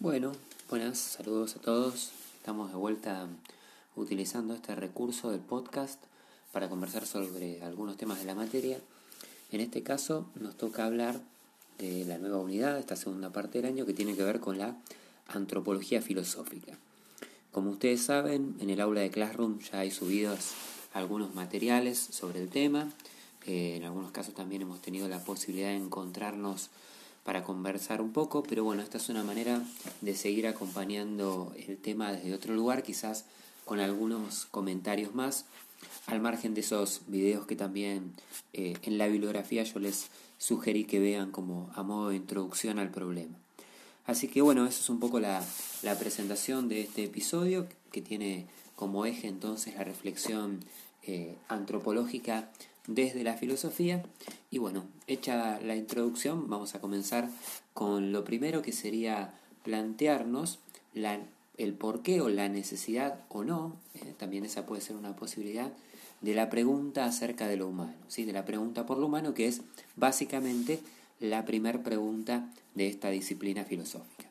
Bueno, buenas, saludos a todos. Estamos de vuelta utilizando este recurso del podcast para conversar sobre algunos temas de la materia. En este caso nos toca hablar de la nueva unidad, esta segunda parte del año, que tiene que ver con la antropología filosófica. Como ustedes saben, en el aula de Classroom ya hay subidos algunos materiales sobre el tema. Eh, en algunos casos también hemos tenido la posibilidad de encontrarnos para conversar un poco, pero bueno, esta es una manera de seguir acompañando el tema desde otro lugar, quizás con algunos comentarios más, al margen de esos videos que también eh, en la bibliografía yo les sugerí que vean como a modo de introducción al problema. Así que bueno, esa es un poco la, la presentación de este episodio que tiene como eje entonces la reflexión eh, antropológica desde la filosofía. Y bueno, hecha la introducción, vamos a comenzar con lo primero que sería plantearnos la, el porqué o la necesidad o no, eh, también esa puede ser una posibilidad, de la pregunta acerca de lo humano, ¿sí? de la pregunta por lo humano, que es básicamente la primera pregunta de esta disciplina filosófica.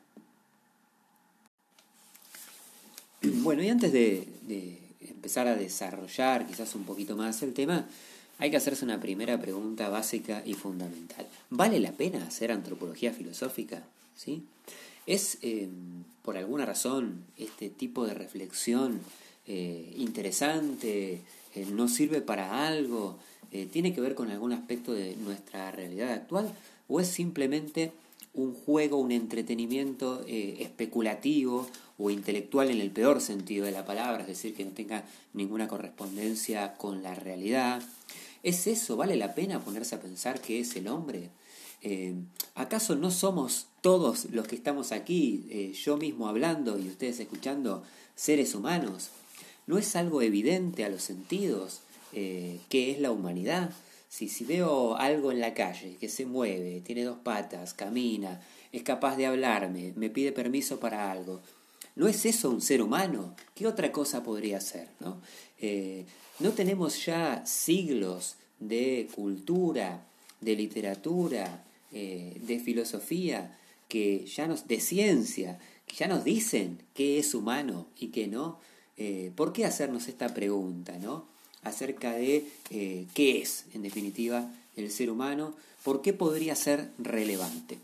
Bueno, y antes de, de empezar a desarrollar quizás un poquito más el tema, hay que hacerse una primera pregunta básica y fundamental. ¿Vale la pena hacer antropología filosófica? ¿Sí? ¿Es eh, por alguna razón este tipo de reflexión eh, interesante? Eh, ¿No sirve para algo? ¿Tiene que ver con algún aspecto de nuestra realidad actual? ¿O es simplemente un juego, un entretenimiento especulativo o intelectual en el peor sentido de la palabra, es decir, que no tenga ninguna correspondencia con la realidad? ¿Es eso? ¿Vale la pena ponerse a pensar que es el hombre? Eh, ¿Acaso no somos todos los que estamos aquí, eh, yo mismo hablando y ustedes escuchando, seres humanos? ¿No es algo evidente a los sentidos eh, que es la humanidad? Si, si veo algo en la calle que se mueve, tiene dos patas, camina, es capaz de hablarme, me pide permiso para algo, ¿no es eso un ser humano? ¿Qué otra cosa podría ser? ¿no? ¿No tenemos ya siglos de cultura, de literatura, eh, de filosofía, que ya nos, de ciencia, que ya nos dicen qué es humano y qué no? Eh, ¿Por qué hacernos esta pregunta, no? Acerca de eh, qué es, en definitiva, el ser humano, ¿por qué podría ser relevante?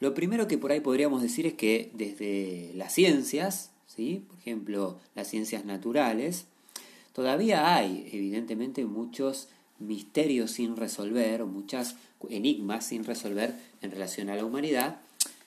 Lo primero que por ahí podríamos decir es que desde las ciencias, ¿sí? por ejemplo, las ciencias naturales, Todavía hay, evidentemente, muchos misterios sin resolver o muchas enigmas sin resolver en relación a la humanidad,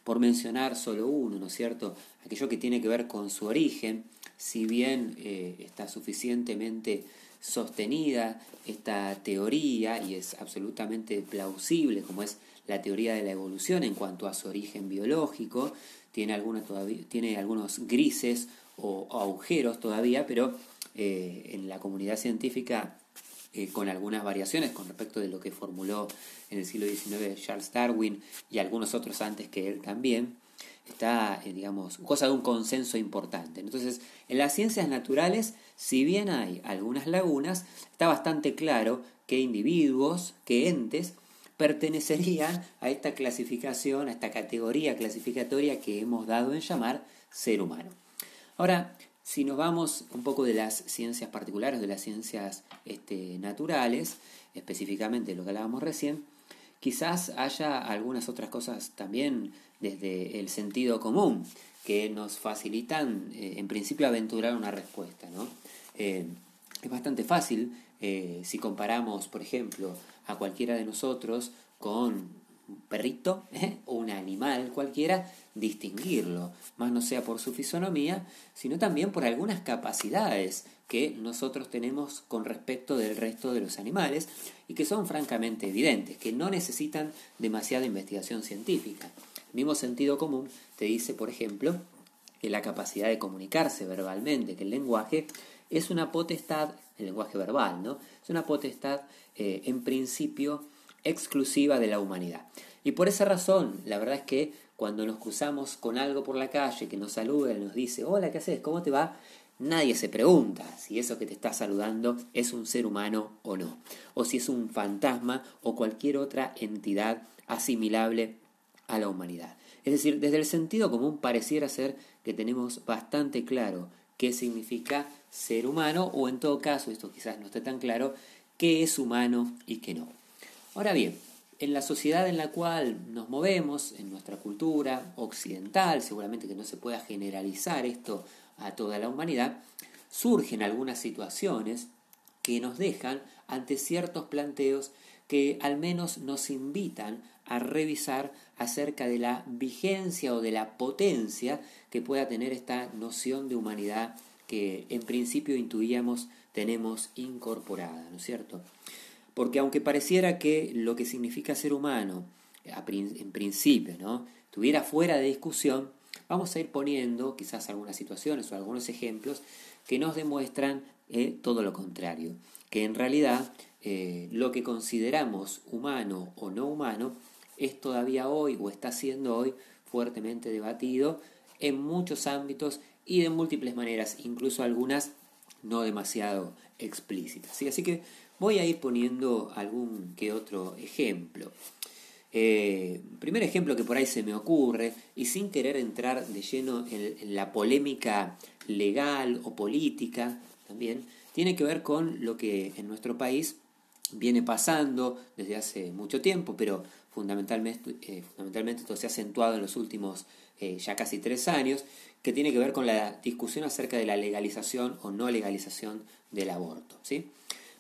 por mencionar solo uno, ¿no es cierto? Aquello que tiene que ver con su origen, si bien eh, está suficientemente sostenida esta teoría y es absolutamente plausible como es la teoría de la evolución en cuanto a su origen biológico, tiene, todavía, tiene algunos grises o agujeros todavía, pero eh, en la comunidad científica eh, con algunas variaciones con respecto de lo que formuló en el siglo XIX Charles Darwin y algunos otros antes que él también, está, eh, digamos, cosa de un consenso importante. Entonces, en las ciencias naturales, si bien hay algunas lagunas, está bastante claro que individuos, que entes, pertenecerían a esta clasificación, a esta categoría clasificatoria que hemos dado en llamar ser humano. Ahora, si nos vamos un poco de las ciencias particulares, de las ciencias este, naturales, específicamente lo que hablábamos recién, quizás haya algunas otras cosas también desde el sentido común que nos facilitan, eh, en principio, aventurar una respuesta. ¿no? Eh, es bastante fácil eh, si comparamos, por ejemplo, a cualquiera de nosotros con un perrito o un animal cualquiera, distinguirlo, más no sea por su fisonomía, sino también por algunas capacidades que nosotros tenemos con respecto del resto de los animales y que son francamente evidentes, que no necesitan demasiada investigación científica. Mismo sentido común te dice, por ejemplo, que la capacidad de comunicarse verbalmente, que el lenguaje es una potestad, el lenguaje verbal, ¿no? Es una potestad eh, en principio exclusiva de la humanidad. Y por esa razón, la verdad es que cuando nos cruzamos con algo por la calle que nos saluda y nos dice, hola, ¿qué haces? ¿Cómo te va? Nadie se pregunta si eso que te está saludando es un ser humano o no, o si es un fantasma o cualquier otra entidad asimilable a la humanidad. Es decir, desde el sentido común pareciera ser que tenemos bastante claro qué significa ser humano o en todo caso, esto quizás no esté tan claro, qué es humano y qué no. Ahora bien, en la sociedad en la cual nos movemos, en nuestra cultura occidental, seguramente que no se pueda generalizar esto a toda la humanidad, surgen algunas situaciones que nos dejan ante ciertos planteos que al menos nos invitan a revisar acerca de la vigencia o de la potencia que pueda tener esta noción de humanidad que en principio intuíamos tenemos incorporada, ¿no es cierto? Porque aunque pareciera que lo que significa ser humano, en principio, ¿no? estuviera fuera de discusión, vamos a ir poniendo quizás algunas situaciones o algunos ejemplos que nos demuestran eh, todo lo contrario, que en realidad eh, lo que consideramos humano o no humano es todavía hoy o está siendo hoy fuertemente debatido en muchos ámbitos y de múltiples maneras, incluso algunas no demasiado explícitas. Así que voy a ir poniendo algún que otro ejemplo. Eh, primer ejemplo que por ahí se me ocurre, y sin querer entrar de lleno en, la polémica legal o política también, tiene que ver con lo que en nuestro país viene pasando desde hace mucho tiempo, pero fundamentalmente, eh, fundamentalmente esto se ha acentuado en los últimos eh, ya casi tres años, que tiene que ver con la discusión acerca de la legalización o no legalización del aborto. ¿sí?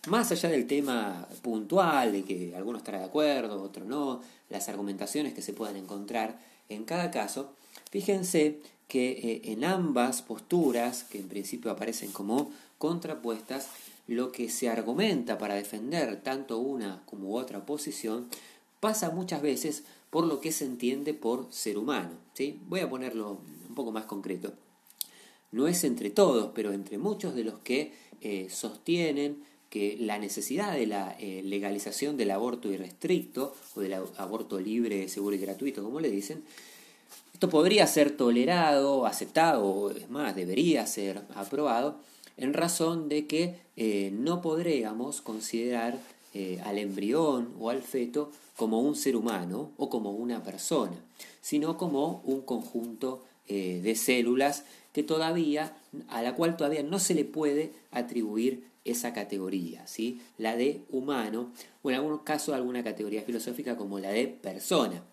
Más allá del tema puntual, de que algunos estarán de acuerdo, otros no, las argumentaciones que se puedan encontrar en cada caso, fíjense que eh, en ambas posturas, que en principio aparecen como contrapuestas, lo que se argumenta para defender tanto una como otra posición pasa muchas veces por lo que se entiende por ser humano. ¿sí? Voy a ponerlo un poco más concreto. No es entre todos, pero entre muchos de los que eh, sostienen que la necesidad de la eh, legalización del aborto irrestricto o del aborto libre, seguro y gratuito, como le dicen, esto podría ser tolerado, aceptado, o es más, debería ser aprobado, en razón de que eh, no podríamos considerar al embrión o al feto como un ser humano o como una persona, sino como un conjunto eh, de células que todavía, a la cual todavía no se le puede atribuir esa categoría, ¿sí? la de humano, o en algunos casos alguna categoría filosófica como la de persona.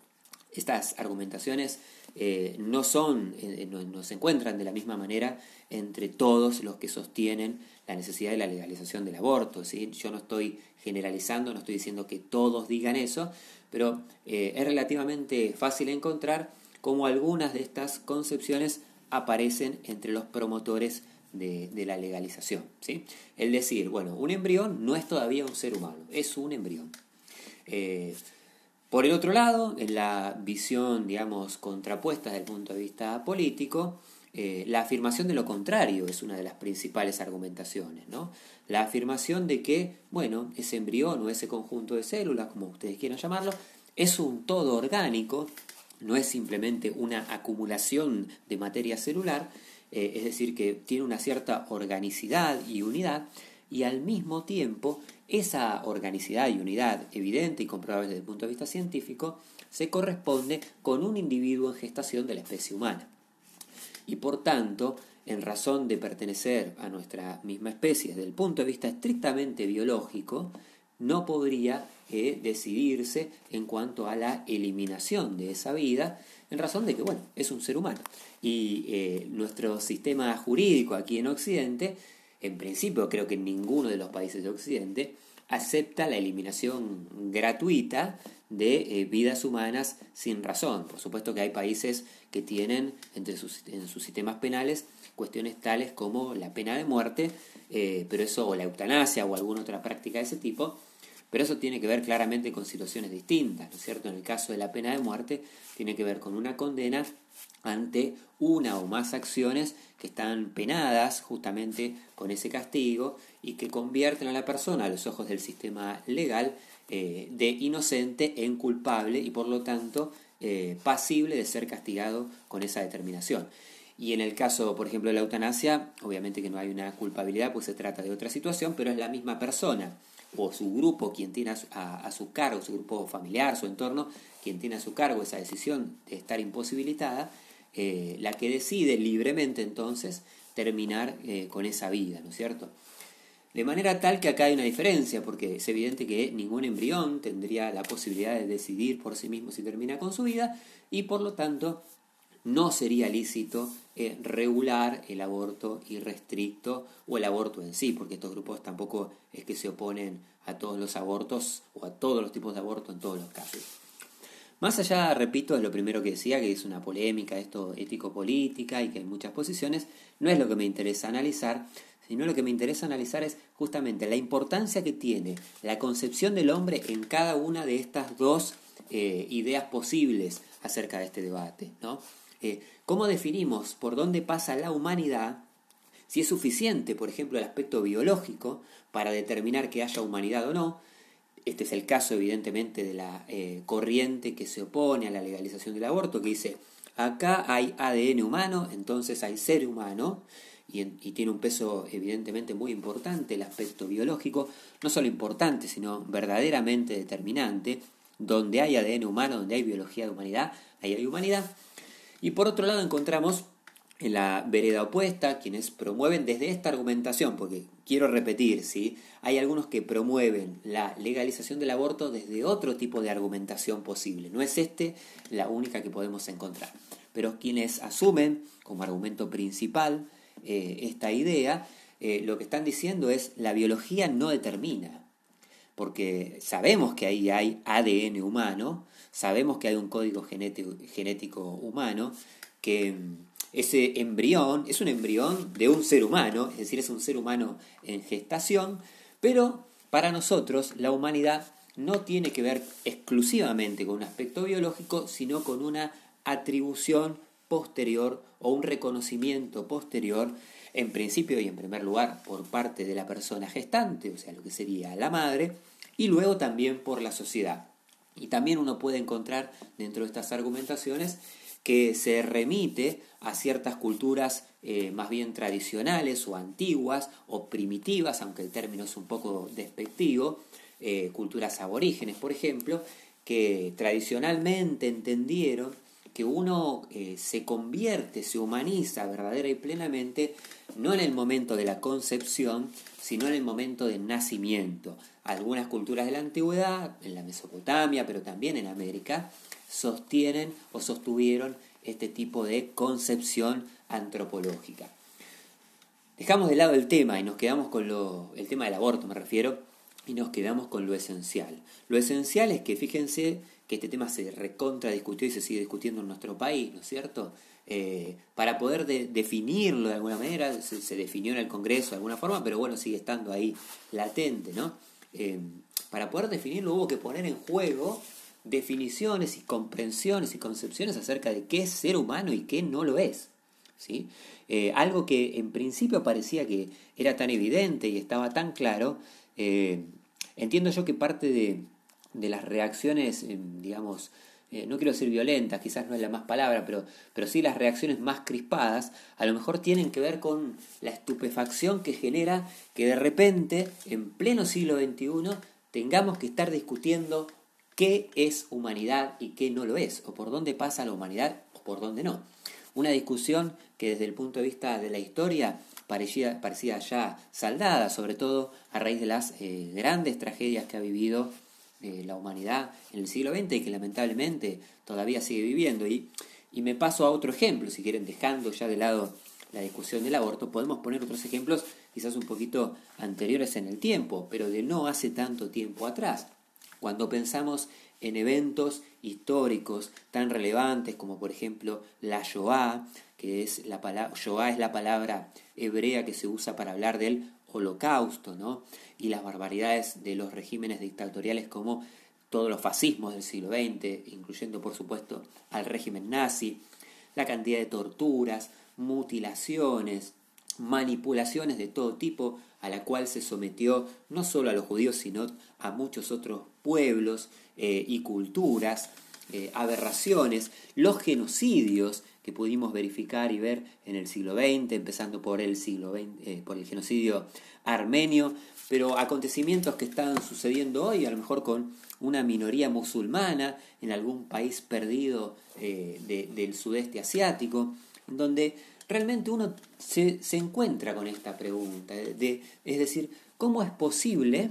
Estas argumentaciones eh, no son, eh, no, se encuentran de la misma manera entre todos los que sostienen la necesidad de la legalización del aborto. ¿sí? Yo no estoy generalizando, no estoy diciendo que todos digan eso, pero eh, es relativamente fácil encontrar cómo algunas de estas concepciones aparecen entre los promotores de, la legalización. ¿sí? El decir, bueno, un embrión no es todavía un ser humano, es un embrión. Por el otro lado, en la visión, digamos, contrapuesta desde el punto de vista político, eh, la afirmación de lo contrario es una de las principales argumentaciones, ¿no? La afirmación de que, bueno, ese embrión o ese conjunto de células, como ustedes quieran llamarlo, es un todo orgánico, no es simplemente una acumulación de materia celular, eh, es decir, que tiene una cierta organicidad y unidad, y al mismo tiempo esa organicidad y unidad evidente y comprobable desde el punto de vista científico se corresponde con un individuo en gestación de la especie humana y por tanto, en razón de pertenecer a nuestra misma especie desde el punto de vista estrictamente biológico, no podría eh, decidirse en cuanto a la eliminación de esa vida, en razón de que, bueno, es un ser humano. Y eh, nuestro sistema jurídico aquí en Occidente, en principio creo que ninguno de los países de Occidente, acepta la eliminación gratuita de eh, vidas humanas sin razón. Por supuesto que hay países que tienen entre sus, en sus sistemas penales cuestiones tales como la pena de muerte, eh, pero eso, o la eutanasia o alguna otra práctica de ese tipo, pero eso tiene que ver claramente con situaciones distintas, ¿no es cierto? En el caso de la pena de muerte, tiene que ver con una condena ante una o más acciones que están penadas justamente con ese castigo y que convierten a la persona a los ojos del sistema legal eh, de inocente en culpable y por lo tanto eh, pasible de ser castigado con esa determinación. Y en el caso, por ejemplo, de la eutanasia, obviamente que no hay una culpabilidad, pues se trata de otra situación, pero es la misma persona o su grupo quien tiene a, su cargo, su grupo familiar, su entorno, quien tiene a su cargo esa decisión de estar imposibilitada, eh, la que decide libremente entonces terminar eh, con esa vida, ¿no es cierto? De manera tal que acá hay una diferencia, porque es evidente que ningún embrión tendría la posibilidad de decidir por sí mismo si termina con su vida, y por lo tanto no sería lícito eh, regular el aborto irrestricto o el aborto en sí, porque estos grupos tampoco es que se oponen a todos los abortos o a todos los tipos de aborto en todos los casos. Más allá, repito, de lo primero que decía, que es una polémica esto ético-política y que hay muchas posiciones, no es lo que me interesa analizar, sino lo que me interesa analizar es justamente la importancia que tiene la concepción del hombre en cada una de estas dos eh, ideas posibles acerca de este debate. ¿no? Eh, ¿Cómo definimos por dónde pasa la humanidad? Si es suficiente, por ejemplo, el aspecto biológico para determinar que haya humanidad o no. Este es el caso, evidentemente, de la eh, corriente que se opone a la legalización del aborto, que dice, acá hay ADN humano, entonces hay ser humano, y, y, tiene un peso evidentemente muy importante el aspecto biológico, no solo importante, sino verdaderamente determinante. Donde hay ADN humano, donde hay biología de humanidad, ahí hay humanidad. Y por otro lado encontramos en la vereda opuesta quienes promueven desde esta argumentación, porque quiero repetir, ¿sí? hay algunos que promueven la legalización del aborto desde otro tipo de argumentación posible. No es este la única que podemos encontrar. Pero quienes asumen como argumento principal eh, esta idea, eh, lo que están diciendo es la biología no determina, porque sabemos que ahí hay ADN humano, Sabemos que hay un código genético, humano, que mm, ese embrión es un embrión de un ser humano, es decir, es un ser humano en gestación, pero para nosotros la humanidad no tiene que ver exclusivamente con un aspecto biológico, sino con una atribución posterior o un reconocimiento posterior, en principio y en primer lugar por parte de la persona gestante, o sea, lo que sería la madre, y luego también por la sociedad. Y también uno puede encontrar dentro de estas argumentaciones que se remite a ciertas culturas eh, más bien tradicionales o antiguas o primitivas, aunque el término es un poco despectivo, eh, culturas aborígenes, por ejemplo, que tradicionalmente entendieron que uno eh, se convierte, se humaniza verdadera y plenamente, no en el momento de la concepción, sino en el momento del nacimiento. Algunas culturas de la antigüedad, en la Mesopotamia, pero también en América, sostienen o sostuvieron este tipo de concepción antropológica. Dejamos de lado el tema y nos quedamos con lo, el tema del aborto, me refiero, y nos quedamos con lo esencial. Lo esencial es que fíjense que este tema se recontra discutió y se sigue discutiendo en nuestro país, ¿no es cierto? Eh, para poder definirlo de alguna manera, se, definió en el Congreso de alguna forma, pero bueno, sigue estando ahí latente, ¿no? Eh, para poder definirlo hubo que poner en juego definiciones y comprensiones y concepciones acerca de qué es ser humano y qué no lo es. ¿sí? Eh, algo que en principio parecía que era tan evidente y estaba tan claro, entiendo yo que parte de, de las reacciones, eh, digamos, eh, no quiero decir violentas, quizás no es la más palabra, pero, pero sí las reacciones más crispadas, a lo mejor tienen que ver con la estupefacción que genera que de repente, en pleno siglo XXI, tengamos que estar discutiendo qué es humanidad y qué no lo es, o por dónde pasa la humanidad o por dónde no. Una discusión que desde el punto de vista de la historia parecía, parecía ya saldada, sobre todo a raíz de las eh, grandes tragedias que ha vivido la humanidad en el siglo XX y que lamentablemente todavía sigue viviendo. Y, y me paso a otro ejemplo, si quieren, dejando ya de lado la discusión del aborto, podemos poner otros ejemplos quizás un poquito anteriores en el tiempo, pero de no hace tanto tiempo atrás. Cuando pensamos en eventos históricos tan relevantes como por ejemplo la Shoah, que es la palabra es la palabra hebrea que se usa para hablar del holocausto, ¿no? y las barbaridades de los regímenes dictatoriales como todos los fascismos del siglo XX, incluyendo por supuesto al régimen nazi, la cantidad de torturas, mutilaciones, manipulaciones de todo tipo a la cual se sometió no solo a los judíos, sino a muchos otros pueblos eh, y culturas, eh, aberraciones, los genocidios que pudimos verificar y ver en el siglo XX, empezando por el siglo XX, eh, por el genocidio armenio, pero acontecimientos que están sucediendo hoy, a lo mejor con una minoría musulmana en algún país perdido del sudeste asiático, donde realmente uno se, encuentra con esta pregunta, de, es decir, ¿cómo es posible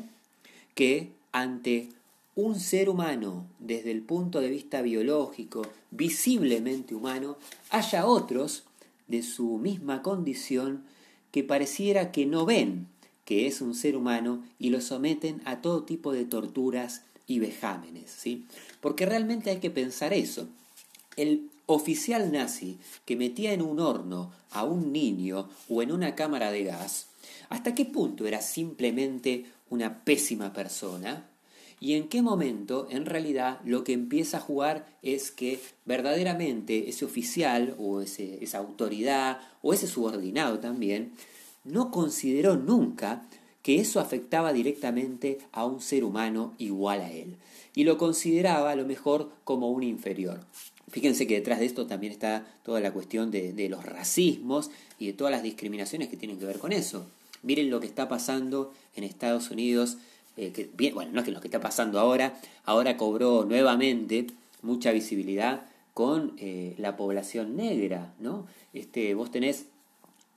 que ante un ser humano desde el punto de vista biológico, visiblemente humano, haya otros de su misma condición que pareciera que no ven que es un ser humano y lo someten a todo tipo de torturas y vejámenes, ¿sí? Porque realmente hay que pensar eso. El oficial nazi que metía en un horno a un niño o en una cámara de gas, ¿hasta qué punto era simplemente una pésima persona? y en qué momento en realidad lo que empieza a jugar es que verdaderamente ese oficial o ese, esa autoridad o ese subordinado también no consideró nunca que eso afectaba directamente a un ser humano igual a él y lo consideraba a lo mejor como un inferior. Fíjense que detrás de esto también está toda la cuestión de, los racismos y de todas las discriminaciones que tienen que ver con eso. Miren lo que está pasando en Estados Unidos eh, que, bien, bueno, no es que lo que está pasando ahora, ahora cobró nuevamente mucha visibilidad con eh, la población negra, ¿no? Este, vos tenés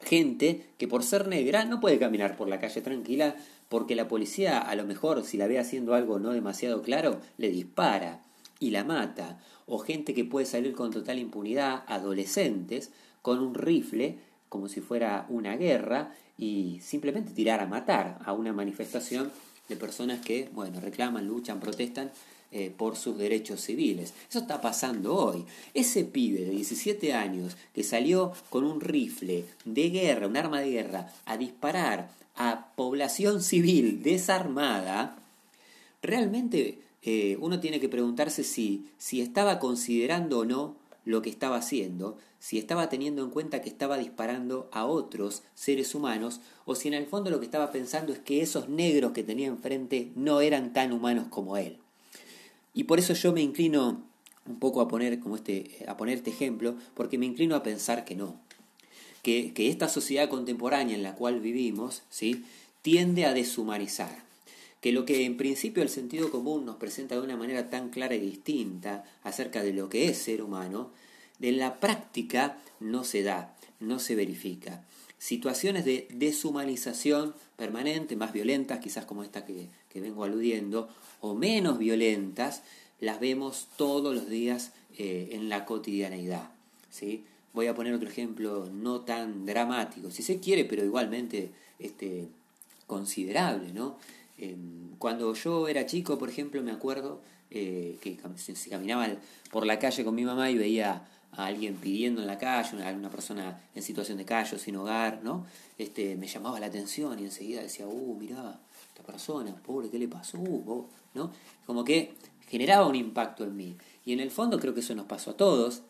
gente que por ser negra no puede caminar por la calle tranquila porque la policía a lo mejor si la ve haciendo algo no demasiado claro le dispara y la mata o gente que puede salir con total impunidad adolescentes con un rifle como si fuera una guerra y simplemente tirar a matar a una manifestación de personas que, bueno, reclaman, luchan, protestan eh, por sus derechos civiles. Eso está pasando hoy. Ese pibe de 17 años que salió con un rifle de guerra, un arma de guerra, a disparar a población civil desarmada, realmente eh, uno tiene que preguntarse si, si estaba considerando o no lo que estaba haciendo, si estaba teniendo en cuenta que estaba disparando a otros seres humanos, o si en el fondo lo que estaba pensando es que esos negros que tenía enfrente no eran tan humanos como él. Y por eso yo me inclino un poco a poner, como este, a poner este ejemplo, porque me inclino a pensar que no. Que, que esta sociedad contemporánea en la cual vivimos, ¿sí? tiende a deshumanizar que lo que en principio el sentido común nos presenta de una manera tan clara y distinta acerca de lo que es ser humano, de la práctica no se da, no se verifica. Situaciones de deshumanización permanente, más violentas, quizás como esta que, vengo aludiendo, o menos violentas, las vemos todos los días eh, en la cotidianeidad. ¿sí? Voy a poner otro ejemplo no tan dramático, si se quiere, pero igualmente este, considerable, ¿no? Em, cuando yo era chico, por ejemplo, me acuerdo eh, que si caminaba por la calle con mi mamá y veía a alguien pidiendo en la calle, una, una persona en situación de calle, sin hogar, ¿no? Este, me llamaba la atención y enseguida decía, uh, mirá, esta persona, pobre, ¿qué le pasó? Uh, ¿no? Como que generaba un impacto en mí. Y en el fondo creo que eso nos pasó a todos.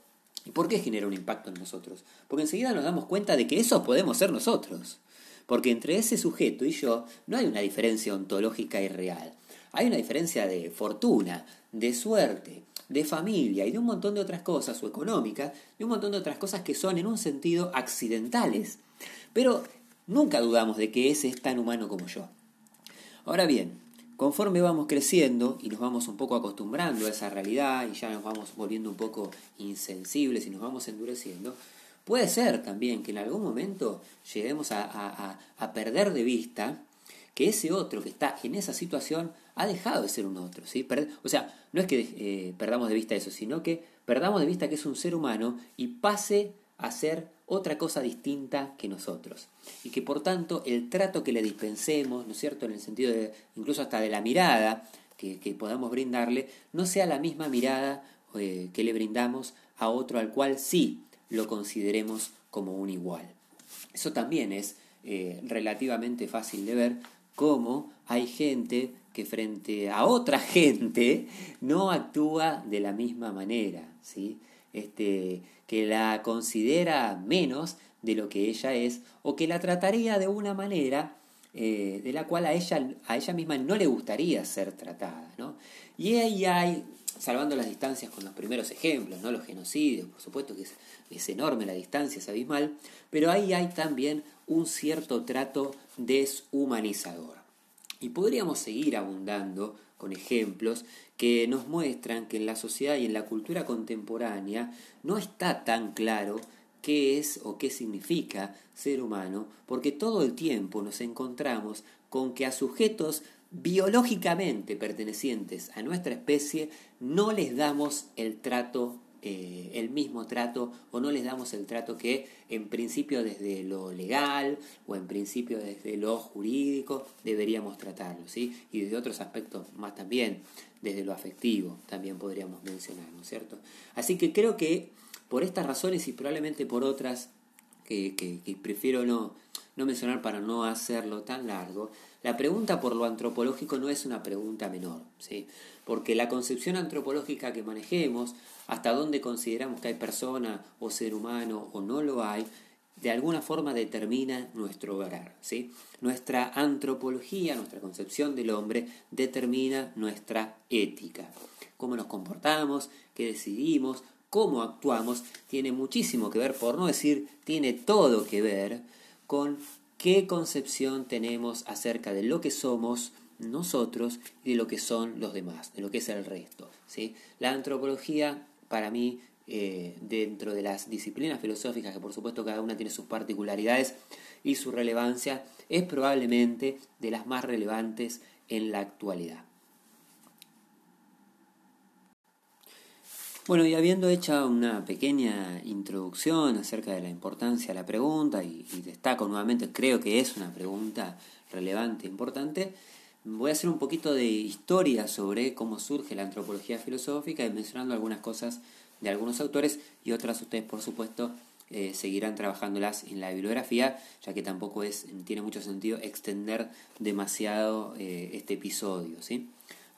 ¿Y por qué genera un impacto en nosotros? Porque enseguida nos damos cuenta de que eso podemos ser nosotros. Porque entre ese sujeto y yo no hay una diferencia ontológica y real. Hay una diferencia de fortuna, de suerte, de familia y de un montón de otras cosas, o económicas, de un montón de otras cosas que son en un sentido accidentales. Pero nunca dudamos de que ese es tan humano como yo. Ahora bien, conforme vamos creciendo y nos vamos un poco acostumbrando a esa realidad y ya nos vamos volviendo un poco insensibles y nos vamos endureciendo, Puede ser también que en algún momento lleguemos a, perder de vista que ese otro que está en esa situación ha dejado de ser un otro. ¿sí? O sea, no es que eh, perdamos de vista eso, sino que perdamos de vista que es un ser humano y pase a ser otra cosa distinta que nosotros. Y que por tanto el trato que le dispensemos, ¿no es cierto?, en el sentido de incluso hasta de la mirada que, podamos brindarle, no sea la misma mirada eh, que le brindamos a otro al cual sí lo consideremos como un igual. Eso también es eh, relativamente fácil de ver cómo hay gente que frente a otra gente no actúa de la misma manera, ¿sí? este, que la considera menos de lo que ella es o que la trataría de una manera eh, de la cual a ella, a ella misma no le gustaría ser tratada. ¿no? Y ahí hay salvando las distancias con los primeros ejemplos, ¿no? los genocidios, por supuesto que es, es enorme la distancia, es abismal, pero ahí hay también un cierto trato deshumanizador. Y podríamos seguir abundando con ejemplos que nos muestran que en la sociedad y en la cultura contemporánea no está tan claro qué es o qué significa ser humano, porque todo el tiempo nos encontramos con que a sujetos biológicamente pertenecientes a nuestra especie no les damos el trato eh, el mismo trato o no les damos el trato que en principio desde lo legal o en principio desde lo jurídico deberíamos tratarlo, ¿sí? Y desde otros aspectos más también, desde lo afectivo también podríamos mencionar, ¿no cierto? Así que creo que por estas razones y probablemente por otras que, que, que prefiero no, no mencionar para no hacerlo tan largo, la pregunta por lo antropológico no es una pregunta menor, ¿sí? porque la concepción antropológica que manejemos, hasta dónde consideramos que hay persona o ser humano o no lo hay, de alguna forma determina nuestro hogar. ¿sí? Nuestra antropología, nuestra concepción del hombre, determina nuestra ética. Cómo nos comportamos, qué decidimos, cómo actuamos, tiene muchísimo que ver, por no decir, tiene todo que ver con qué concepción tenemos acerca de lo que somos nosotros y de lo que son los demás, de lo que es el resto. ¿sí? La antropología, para mí, eh, dentro de las disciplinas filosóficas, que por supuesto cada una tiene sus particularidades y su relevancia, es probablemente de las más relevantes en la actualidad. Bueno, y habiendo hecho una pequeña introducción acerca de la importancia de la pregunta, y, destaco nuevamente, creo que es una pregunta relevante e importante, voy a hacer un poquito de historia sobre cómo surge la antropología filosófica y mencionando algunas cosas de algunos autores y otras ustedes, por supuesto, eh, seguirán trabajándolas en la bibliografía, ya que tampoco es, tiene mucho sentido extender demasiado eh, este episodio. ¿sí?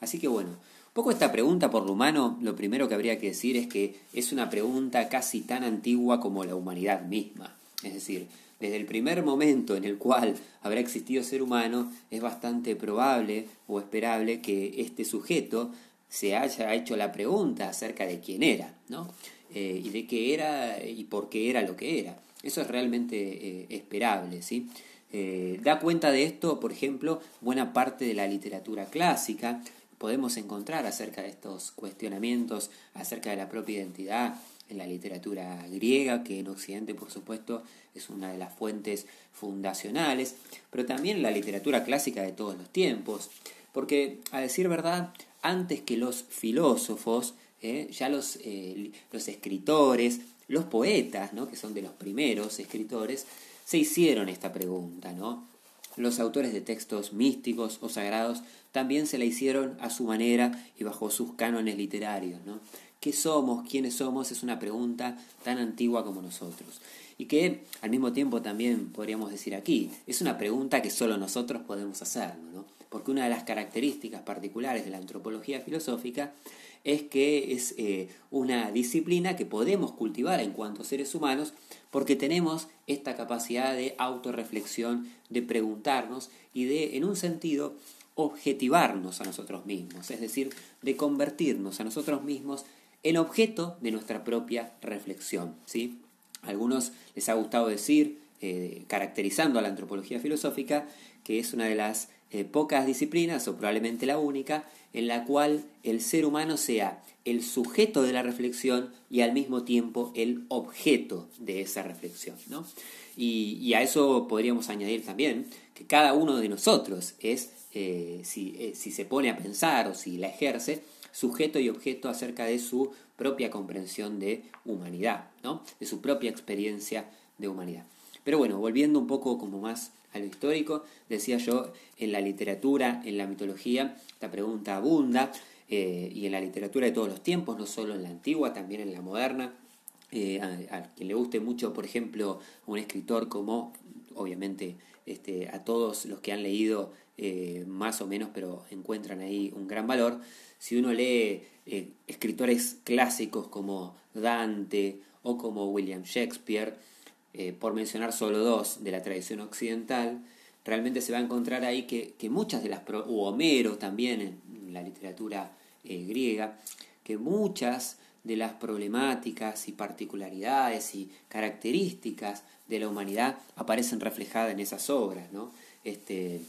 Así que bueno, poco esta pregunta por lo humano, lo primero que habría que decir es que es una pregunta casi tan antigua como la humanidad misma. Es decir, desde el primer momento en el cual habrá existido ser humano, es bastante probable o esperable que este sujeto se haya hecho la pregunta acerca de quién era, ¿no? Eh, y de qué era y por qué era lo que era. Eso es realmente eh, esperable, ¿sí? Eh, da cuenta de esto, por ejemplo, buena parte de la literatura clásica, podemos encontrar acerca de estos cuestionamientos, acerca de la propia identidad en la literatura griega, que en Occidente por supuesto es una de las fuentes fundacionales, pero también en la literatura clásica de todos los tiempos, porque a decir verdad, antes que los filósofos, eh, ya los, eh, los escritores, los poetas, ¿no? que son de los primeros escritores, se hicieron esta pregunta, ¿no? Los autores de textos místicos o sagrados también se la hicieron a su manera y bajo sus cánones literarios. ¿no? ¿Qué somos? ¿Quiénes somos? Es una pregunta tan antigua como nosotros. Y que al mismo tiempo también podríamos decir aquí, es una pregunta que solo nosotros podemos hacernos, ¿no? porque una de las características particulares de la antropología filosófica es que es eh, una disciplina que podemos cultivar en cuanto seres humanos porque tenemos esta capacidad de autorreflexión, de preguntarnos y de, en un sentido, objetivarnos a nosotros mismos, es decir, de convertirnos a nosotros mismos en objeto de nuestra propia reflexión. ¿sí? A algunos les ha gustado decir, eh, caracterizando a la antropología filosófica, que es una de las eh, pocas disciplinas, o probablemente la única, en la cual el ser humano sea el sujeto de la reflexión y al mismo tiempo el objeto de esa reflexión. ¿no? Y, a eso podríamos añadir también que cada uno de nosotros es, eh, si, eh, si se pone a pensar o si la ejerce, sujeto y objeto acerca de su propia comprensión de humanidad, ¿no? de su propia experiencia de humanidad. Pero bueno, volviendo un poco como más a lo histórico, decía yo, en la literatura, en la mitología, esta pregunta abunda, eh, y en la literatura de todos los tiempos, no solo en la antigua, también en la moderna. Eh, a, quien le guste mucho, por ejemplo, un escritor como, obviamente, este, a todos los que han leído eh, más o menos, pero encuentran ahí un gran valor, si uno lee escritores clásicos como Dante o como William Shakespeare, por mencionar solo dos de la tradición occidental, realmente se va a encontrar ahí que, que muchas de las, o Homero también en la literatura eh, griega, que muchas de las problemáticas y particularidades y características de la humanidad aparecen reflejadas en esas obras. ¿no? Este,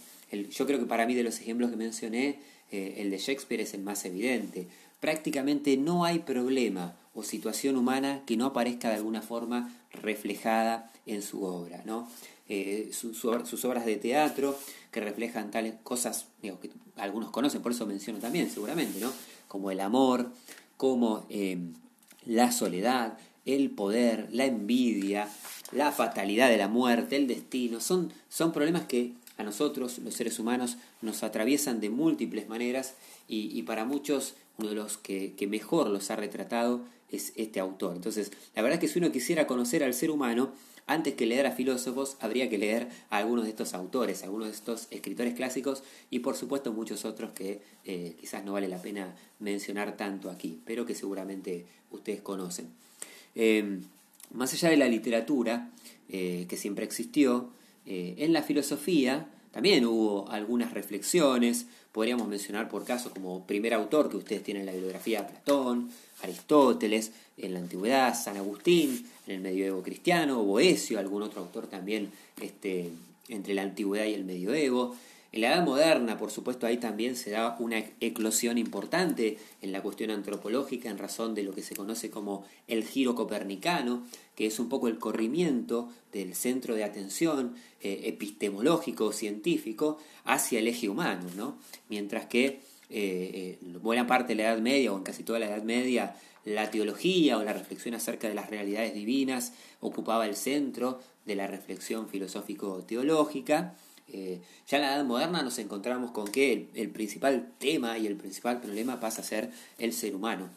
yo creo que para mí de los ejemplos que mencioné, eh, el de Shakespeare es el más evidente. Prácticamente no hay problema o situación humana que no aparezca de alguna forma reflejada en su obra. ¿no? Eh, sus obras de teatro que reflejan tales cosas que algunos conocen, por eso menciono también seguramente, ¿no? como el amor, como eh, la soledad, el poder, la envidia, la fatalidad de la muerte, el destino, son, son problemas que a nosotros, los seres humanos, nos atraviesan de múltiples maneras y, para muchos uno de los que, mejor los ha retratado es este autor. Entonces, la verdad es que si uno quisiera conocer al ser humano, antes que leer a filósofos, habría que leer a algunos de estos autores, a algunos de estos escritores clásicos y por supuesto muchos otros que eh, quizás no vale la pena mencionar tanto aquí, pero que seguramente ustedes conocen. Em, más allá de la literatura, eh, que siempre existió, eh, en la filosofía también hubo algunas reflexiones, podríamos mencionar por caso como primer autor que ustedes tienen en la bibliografía Platón, Aristóteles, en la antigüedad, San Agustín, en el medioevo cristiano, Boesio, algún otro autor también este, entre la antigüedad y el medioevo. En la Edad Moderna, por supuesto, ahí también se da una eclosión importante en la cuestión antropológica en razón de lo que se conoce como el giro copernicano, que es un poco el corrimiento del centro de atención eh, epistemológico, científico, hacia el eje humano, ¿no? Mientras que eh, en buena parte de la Edad Media o en casi toda la Edad Media la teología o la reflexión acerca de las realidades divinas ocupaba el centro de la reflexión filosófico-teológica. Eh, ya en la Edad Moderna nos encontramos con que el, principal tema y el principal problema pasa a ser el ser humano.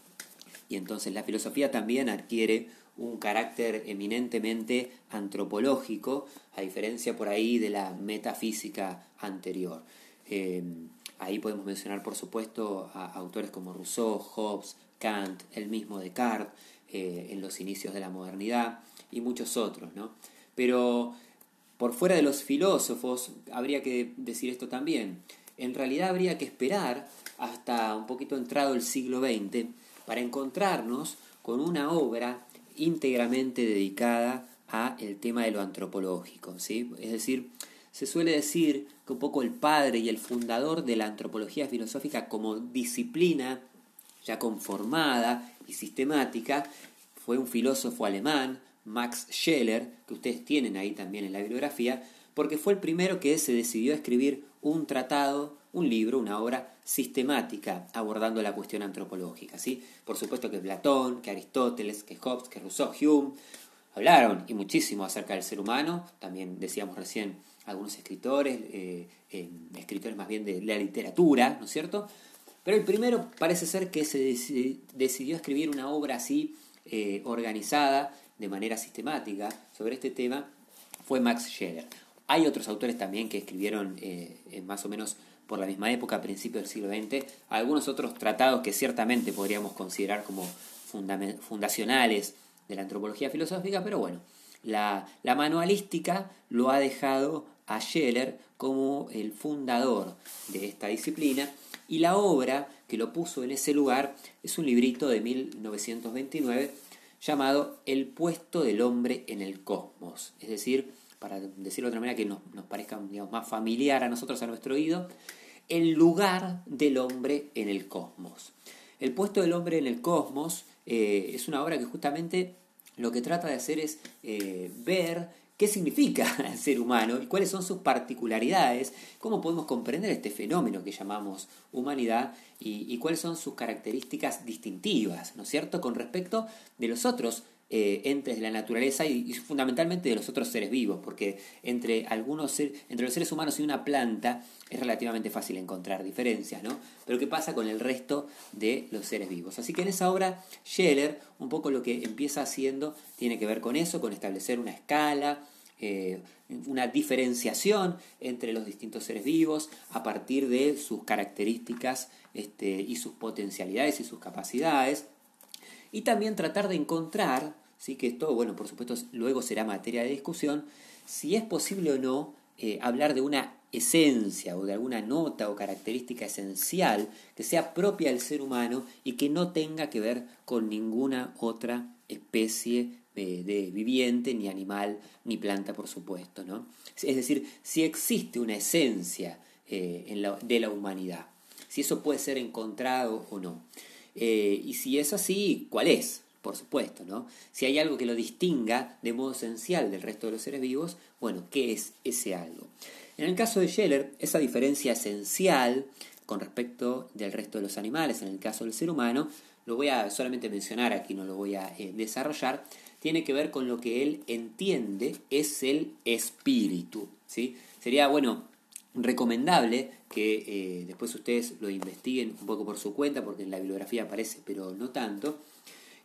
Y entonces la filosofía también adquiere un carácter eminentemente antropológico, a diferencia por ahí de la metafísica anterior. Eh, ahí podemos mencionar, por supuesto, a autores como Rousseau, Hobbes, Kant, el mismo Descartes, eh, en los inicios de la modernidad y muchos otros, ¿no? Pero por fuera de los filósofos, habría que decir esto también, en realidad habría que esperar hasta un poquito entrado el siglo XX para encontrarnos con una obra íntegramente dedicada a el tema de lo antropológico, ¿sí? Es decir, se suele decir que un poco el padre y el fundador de la antropología filosófica como disciplina ya conformada y sistemática, fue un filósofo alemán, Max Scheler, que ustedes tienen ahí también en la bibliografía, porque fue el primero que se decidió a escribir un tratado, un libro, una obra sistemática abordando la cuestión antropológica. ¿sí? Por supuesto que Platón, que Aristóteles, que Hobbes, que Rousseau, Hume hablaron y muchísimo acerca del ser humano, también decíamos recién algunos escritores, eh, eh, escritores más bien de la literatura, ¿no es cierto? Pero el primero parece ser que se decidió escribir una obra así eh, organizada, de manera sistemática, sobre este tema, fue Max Scheler. Hay otros autores también que escribieron eh, más o menos por la misma época, a principios del siglo XX, algunos otros tratados que ciertamente podríamos considerar como fundacionales de la antropología filosófica, pero bueno, la, la manualística lo ha dejado a Scheler como el fundador de esta disciplina y la obra que lo puso en ese lugar es un librito de 1929 llamado El puesto del hombre en el cosmos. Es decir, para decirlo de otra manera que nos, parezca más familiar a nosotros, a nuestro oído, el lugar del hombre en el cosmos. El puesto del hombre en el cosmos eh, es una obra que justamente lo que trata de hacer es eh, ver qué significa el ser humano y cuáles son sus particularidades, cómo podemos comprender este fenómeno que llamamos humanidad y, cuáles son sus características distintivas, ¿no es cierto?, con respecto de los otros eh, entes de la naturaleza y, fundamentalmente de los otros seres vivos, porque entre, algunos entre los seres humanos y una planta es relativamente fácil encontrar diferencias, ¿no? Pero ¿qué pasa con el resto de los seres vivos? Así que en esa obra, Scheller, un poco lo que empieza haciendo tiene que ver con eso, con establecer una escala, eh, una diferenciación entre los distintos seres vivos a partir de sus características este, y sus potencialidades y sus capacidades. Y también tratar de encontrar, ¿sí? que esto, bueno, por supuesto, luego será materia de discusión, si es posible o no eh, hablar de una esencia o de alguna nota o característica esencial que sea propia del ser humano y que no tenga que ver con ninguna otra especie de, viviente, ni animal, ni planta, por supuesto. ¿no? Es decir, si existe una esencia eh, en la, de la humanidad, si eso puede ser encontrado o no. Eh, y si es así, ¿cuál es? Por supuesto, ¿no? Si hay algo que lo distinga de modo esencial del resto de los seres vivos, bueno, ¿qué es ese algo? En el caso de Scheller, esa diferencia esencial con respecto del resto de los animales, en el caso del ser humano, lo voy a solamente mencionar aquí, no lo voy a eh, desarrollar, tiene que ver con lo que él entiende es el espíritu. ¿sí? Sería, bueno, recomendable que eh, después ustedes lo investiguen un poco por su cuenta, porque en la bibliografía aparece, pero no tanto.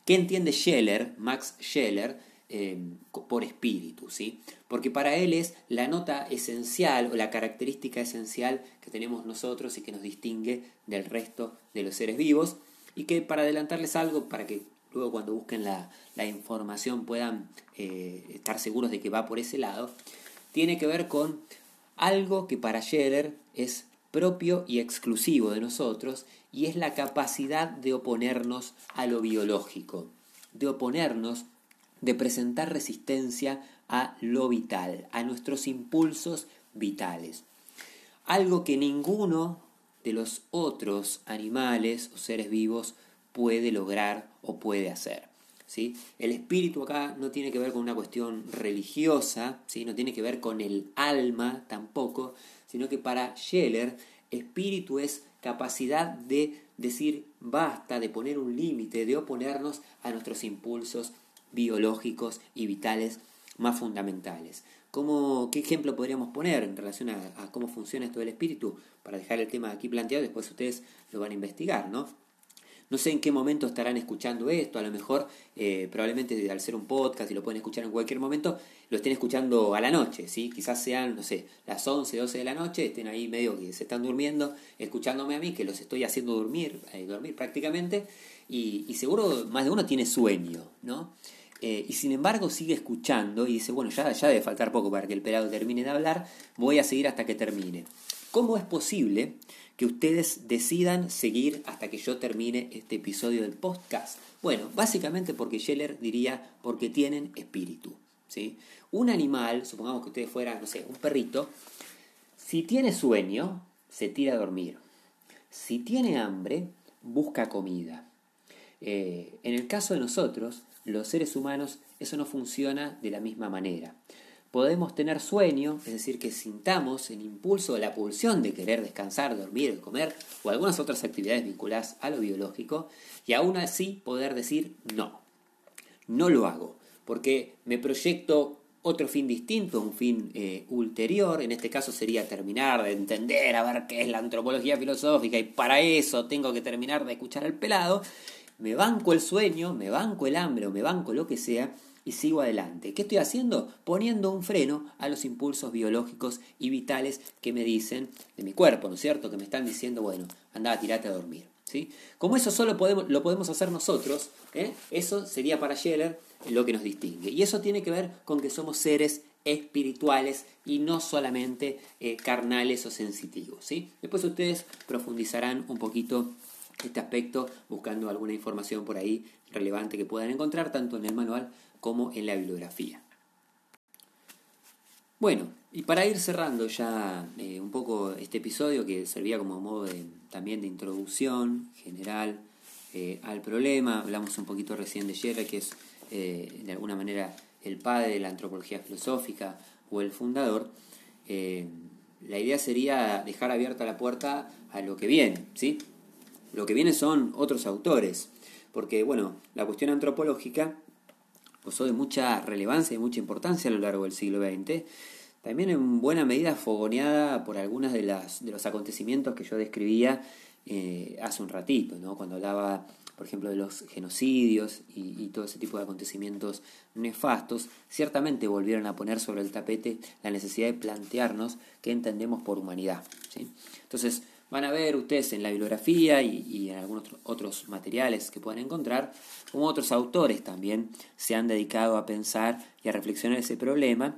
¿Qué entiende Scheller, Max Scheller, eh, por espíritu? ¿sí? Porque para él es la nota esencial o la característica esencial que tenemos nosotros y que nos distingue del resto de los seres vivos. Y que para adelantarles algo, para que luego cuando busquen la, información puedan eh, estar seguros de que va por ese lado, tiene que ver con algo que para Scheller es propio y exclusivo de nosotros y es la capacidad de oponernos a lo biológico, de oponernos, de presentar resistencia a lo vital, a nuestros impulsos vitales. Algo que ninguno de los otros animales o seres vivos puede lograr o puede hacer. ¿sí? El espíritu acá no tiene que ver con una cuestión religiosa, ¿sí? no tiene que ver con el alma tampoco, sino que para Scheller espíritu es capacidad de decir basta, de poner un límite, de oponernos a nuestros impulsos biológicos y vitales más fundamentales. ¿Cómo, ¿Qué ejemplo podríamos poner en relación a, a, cómo funciona esto del espíritu? Para dejar el tema aquí planteado, después ustedes lo van a investigar, ¿no? No sé en qué momento estarán escuchando esto, a lo mejor eh, probablemente al ser un podcast y lo pueden escuchar en cualquier momento, lo estén escuchando a la noche, ¿sí? Quizás sean, no sé, las 11, 12 de la noche, estén ahí medio que se están durmiendo, escuchándome a mí, que los estoy haciendo dormir, eh, dormir prácticamente, y, seguro más de uno tiene sueño, ¿no? Eh, y sin embargo sigue escuchando y dice, bueno, ya, ya debe faltar poco para que el pelado termine de hablar, voy a seguir hasta que termine. ¿Cómo es posible que ustedes decidan seguir hasta que yo termine este episodio del podcast? Bueno, básicamente porque Scheller diría porque tienen espíritu. ¿sí? Un animal, supongamos que ustedes fueran, no sé, un perrito, si tiene sueño, se tira a dormir. Si tiene hambre, busca comida. Eh, en el caso de nosotros, los seres humanos, eso no funciona de la misma manera podemos tener sueño, es decir, que sintamos el impulso o la pulsión de querer descansar, dormir, comer o algunas otras actividades vinculadas a lo biológico, y aún así poder decir no, no lo hago, porque me proyecto otro fin distinto, un fin eh, ulterior, en este caso sería terminar de entender, a ver qué es la antropología filosófica, y para eso tengo que terminar de escuchar al pelado, me banco el sueño, me banco el hambre o me banco lo que sea, y sigo adelante. ¿Qué estoy haciendo? Poniendo un freno a los impulsos biológicos y vitales que me dicen de mi cuerpo, ¿no es cierto? Que me están diciendo, bueno, anda, tirate a dormir. ¿sí? Como eso solo podemos, lo podemos hacer nosotros, ¿eh? eso sería para Scheller lo que nos distingue. Y eso tiene que ver con que somos seres espirituales y no solamente eh, carnales o sensitivos. Después ustedes profundizarán un poquito este aspecto buscando alguna información por ahí relevante que puedan encontrar tanto en el manual como en la bibliografía. Bueno, y para ir cerrando ya eh, un poco este episodio que servía como modo de, también de introducción general eh, al problema, hablamos un poquito recién de Scherer, que es eh, de alguna manera el padre de la antropología filosófica o el fundador, la idea sería dejar abierta la puerta a lo que viene, ¿sí? Lo que viene son otros autores, porque bueno, la cuestión antropológica gozó de mucha relevancia y mucha importancia a lo largo del siglo XX, también en buena medida fogoneada por algunos de, de los acontecimientos que yo describía eh, hace un ratito, ¿no? cuando hablaba, por ejemplo, de los genocidios y, todo ese tipo de acontecimientos nefastos, ciertamente volvieron a poner sobre el tapete la necesidad de plantearnos qué entendemos por humanidad. Entonces, Van a ver ustedes en la bibliografía y, en algunos otros materiales que puedan encontrar, como otros autores también se han dedicado a pensar y a reflexionar ese problema.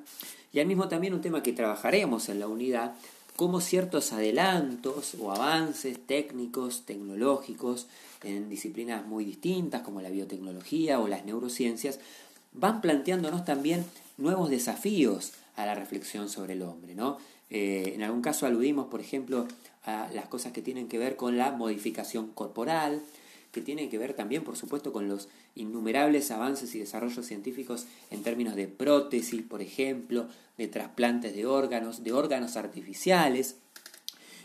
Y al mismo también un tema que trabajaremos en la unidad cómo ciertos adelantos o avances técnicos, tecnológicos, en disciplinas muy distintas como la biotecnología o las neurociencias, van planteándonos también nuevos desafíos a la reflexión sobre el hombre. ¿no? Eh, en algún caso aludimos, por ejemplo, las cosas que tienen que ver con la modificación corporal, que tienen que ver también, por supuesto, con los innumerables avances y desarrollos científicos en términos de prótesis, por ejemplo, de trasplantes de órganos, de órganos artificiales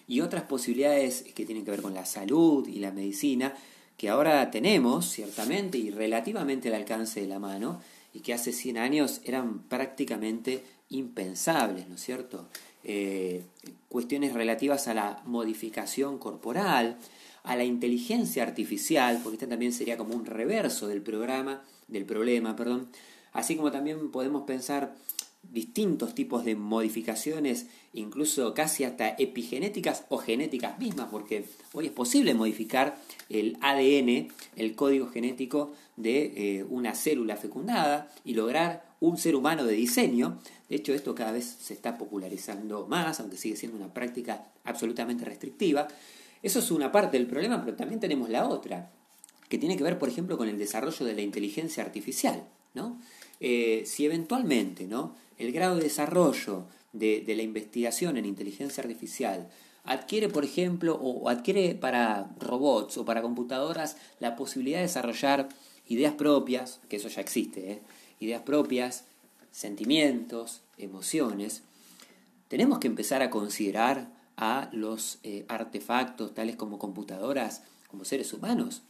y otras posibilidades que tienen que ver con la salud y la medicina, que ahora tenemos, ciertamente, y relativamente al alcance de la mano, y que hace 100 años eran prácticamente impensables, ¿no es cierto? Eh, cuestiones relativas a la modificación corporal, a la inteligencia artificial, porque este también sería como un reverso del programa, del problema, perdón, así como también podemos pensar distintos tipos de modificaciones, incluso casi hasta epigenéticas o genéticas mismas, porque hoy es posible modificar el ADN, el código genético de eh, una célula fecundada y lograr un ser humano de diseño. De hecho, esto cada vez se está popularizando más, aunque sigue siendo una práctica absolutamente restrictiva. Eso es una parte del problema, pero también tenemos la otra, que tiene que ver, por ejemplo, con el desarrollo de la inteligencia artificial. ¿no? Eh, si eventualmente ¿no? el grado de desarrollo de, la investigación en inteligencia artificial adquiere, por ejemplo, o adquiere para robots o para computadoras la posibilidad de desarrollar ideas propias, que eso ya existe, ¿eh? Ideas propias, sentimientos, emociones, tenemos que empezar a considerar a los eh, artefactos tales como computadoras como seres humanos.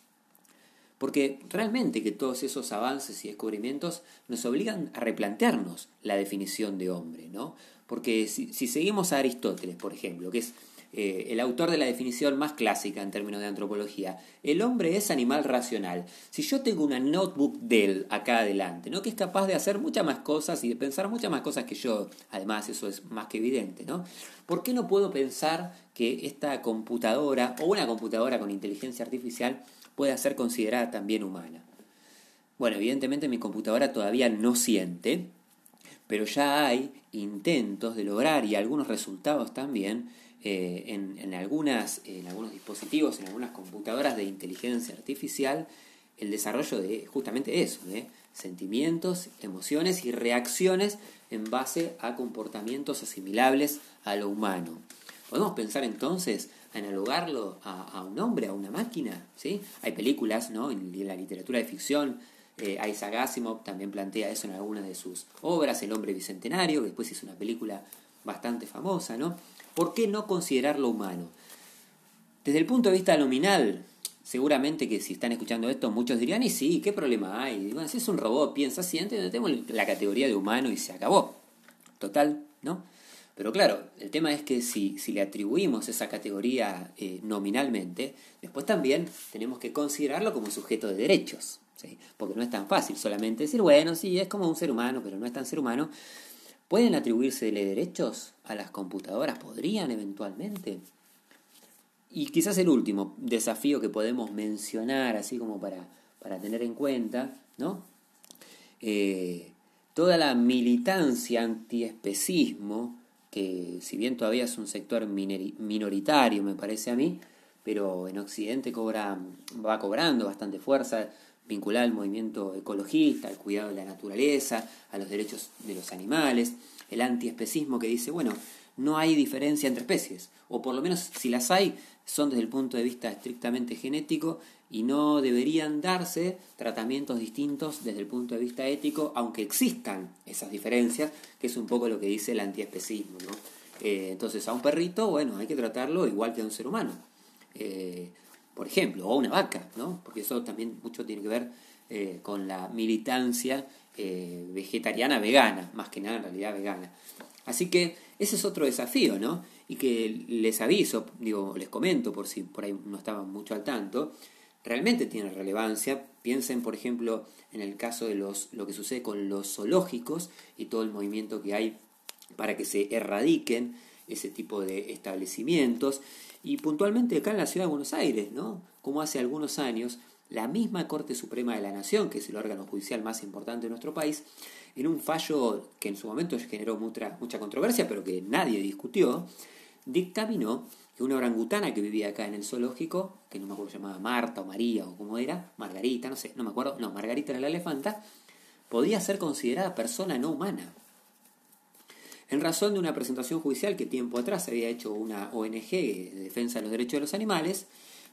Porque realmente que todos esos avances y descubrimientos nos obligan a replantearnos la definición de hombre, ¿no? Porque si, si seguimos a Aristóteles, por ejemplo, que es eh, el autor de la definición más clásica en términos de antropología. El hombre es animal racional. Si yo tengo una notebook de él acá adelante, ¿no? que es capaz de hacer muchas más cosas y de pensar muchas más cosas que yo, además eso es más que evidente, ¿no? ¿Por qué no puedo pensar que esta computadora o una computadora con inteligencia artificial pueda ser considerada también humana? Bueno, evidentemente mi computadora todavía no siente, pero ya hay intentos de lograr y algunos resultados también eh, en, algunas, en algunos dispositivos, en algunas computadoras de inteligencia artificial, el desarrollo de justamente eso, de sentimientos, emociones y reacciones en base a comportamientos asimilables a lo humano. Podemos pensar entonces analogarlo a, un hombre, a una máquina. ¿sí? Hay películas ¿no? en, la literatura de ficción. Eh, Isaac Asimov también plantea eso en alguna de sus obras, El hombre bicentenario, que después hizo una película bastante famosa. ¿no? ¿Por qué no considerarlo humano? Desde el punto de vista nominal, seguramente que si están escuchando esto, muchos dirían, y sí, ¿qué problema hay? Bueno, si es un robot, piensa, siente, tenemos la categoría de humano y se acabó. Total, ¿no? Pero claro, el tema es que si, si le atribuimos esa categoría eh, nominalmente, después también tenemos que considerarlo como sujeto de derechos. ¿sí? Porque no es tan fácil solamente decir, bueno, sí, es como un ser humano, pero no es tan ser humano. ¿Pueden atribuirse derechos a las computadoras? ¿Podrían eventualmente? Y quizás el último desafío que podemos mencionar, así como para, para tener en cuenta, ¿no? Eh, toda la militancia antiespecismo, que si bien todavía es un sector minoritario, me parece a mí, pero en Occidente cobra, va cobrando bastante fuerza, vinculada al movimiento ecologista, al cuidado de la naturaleza, a los derechos de los animales, el antiespecismo que dice, bueno, no hay diferencia entre especies, o por lo menos si las hay, son desde el punto de vista estrictamente genético y no deberían darse tratamientos distintos desde el punto de vista ético, aunque existan esas diferencias, que es un poco lo que dice el antiespecismo. ¿no? Eh, entonces, a un perrito, bueno, hay que tratarlo igual que a un ser humano. Eh, por ejemplo, o una vaca, ¿no? Porque eso también mucho tiene que ver eh, con la militancia eh, vegetariana vegana, más que nada en realidad vegana. Así que ese es otro desafío, ¿no? Y que les aviso, digo, les comento por si por ahí no estaban mucho al tanto, realmente tiene relevancia. Piensen, por ejemplo, en el caso de los, lo que sucede con los zoológicos y todo el movimiento que hay para que se erradiquen ese tipo de establecimientos. Y puntualmente acá en la ciudad de Buenos Aires, ¿no? Como hace algunos años, la misma Corte Suprema de la Nación, que es el órgano judicial más importante de nuestro país, en un fallo que en su momento generó mucha, mucha controversia, pero que nadie discutió, dictaminó que una orangutana que vivía acá en el zoológico, que no me acuerdo llamaba Marta o María o cómo era, Margarita, no sé, no me acuerdo, no, Margarita era la elefanta, podía ser considerada persona no humana. En razón de una presentación judicial que tiempo atrás había hecho una ONG de defensa de los derechos de los animales,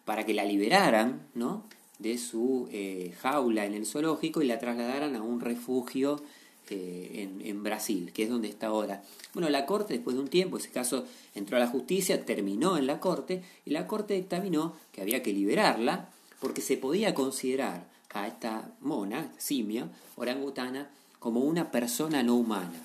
para que la liberaran ¿no? de su eh, jaula en el zoológico y la trasladaran a un refugio eh, en, en, Brasil, que es donde está ahora. Bueno, la Corte, después de un tiempo, ese caso entró a la justicia, terminó en la Corte, y la Corte dictaminó que había que liberarla porque se podía considerar a esta mona, simio, orangutana, como una persona no humana.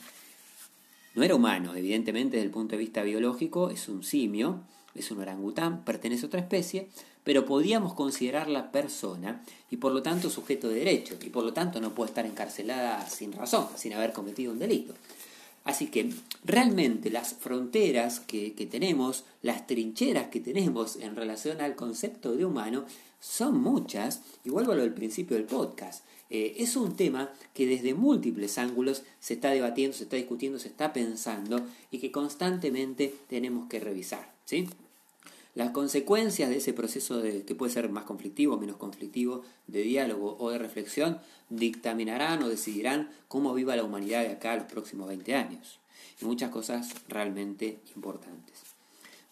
No era humano, evidentemente, desde el punto de vista biológico, es un simio, es un orangután, pertenece a otra especie, pero podíamos considerarla persona y por lo tanto sujeto de derecho, y por lo tanto no puede estar encarcelada sin razón, sin haber cometido un delito. Así que realmente las fronteras que, tenemos, las trincheras que tenemos en relación al concepto de humano, son muchas, y vuelvo a lo del principio del podcast. Eh, es un tema que desde múltiples ángulos se está debatiendo, se está discutiendo, se está pensando y que constantemente tenemos que revisar. ¿sí? Las consecuencias de ese proceso de, que puede ser más conflictivo o menos conflictivo, de diálogo o de reflexión, dictaminarán o decidirán cómo viva la humanidad de acá a los próximos 20 años. Y muchas cosas realmente importantes.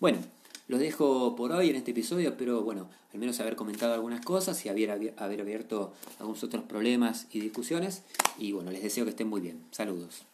Bueno, los dejo por hoy en este episodio, espero, bueno, al menos haber comentado algunas cosas y haber, haber abierto algunos otros problemas y discusiones. Y bueno, les deseo que estén muy bien. Saludos.